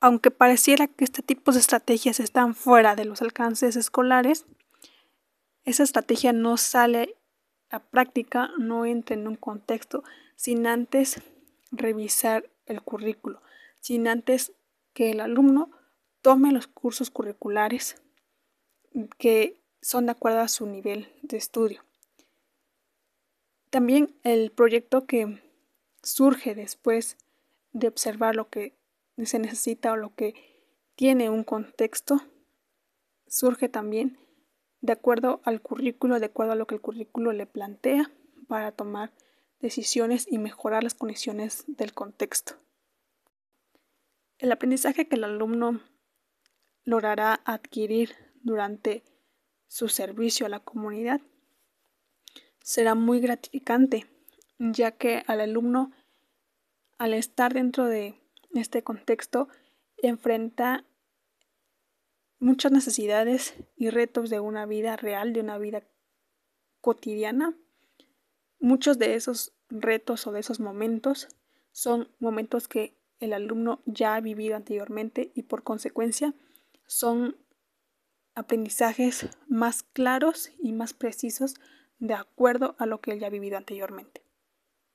aunque pareciera que este tipo de estrategias están fuera de los alcances escolares, esa estrategia no sale a práctica, no entra en un contexto sin antes revisar el currículo, sin antes que el alumno tome los cursos curriculares que son de acuerdo a su nivel de estudio. También el proyecto que surge después de observar lo que se necesita o lo que tiene un contexto, surge también de acuerdo al currículo, de acuerdo a lo que el currículo le plantea para tomar decisiones y mejorar las condiciones del contexto. El aprendizaje que el alumno logrará adquirir durante su servicio a la comunidad será muy gratificante, ya que al alumno, al estar dentro de este contexto, enfrenta muchas necesidades y retos de una vida real, de una vida cotidiana. Muchos de esos retos o de esos momentos son momentos que el alumno ya ha vivido anteriormente y por consecuencia son aprendizajes más claros y más precisos de acuerdo a lo que él ya ha vivido anteriormente.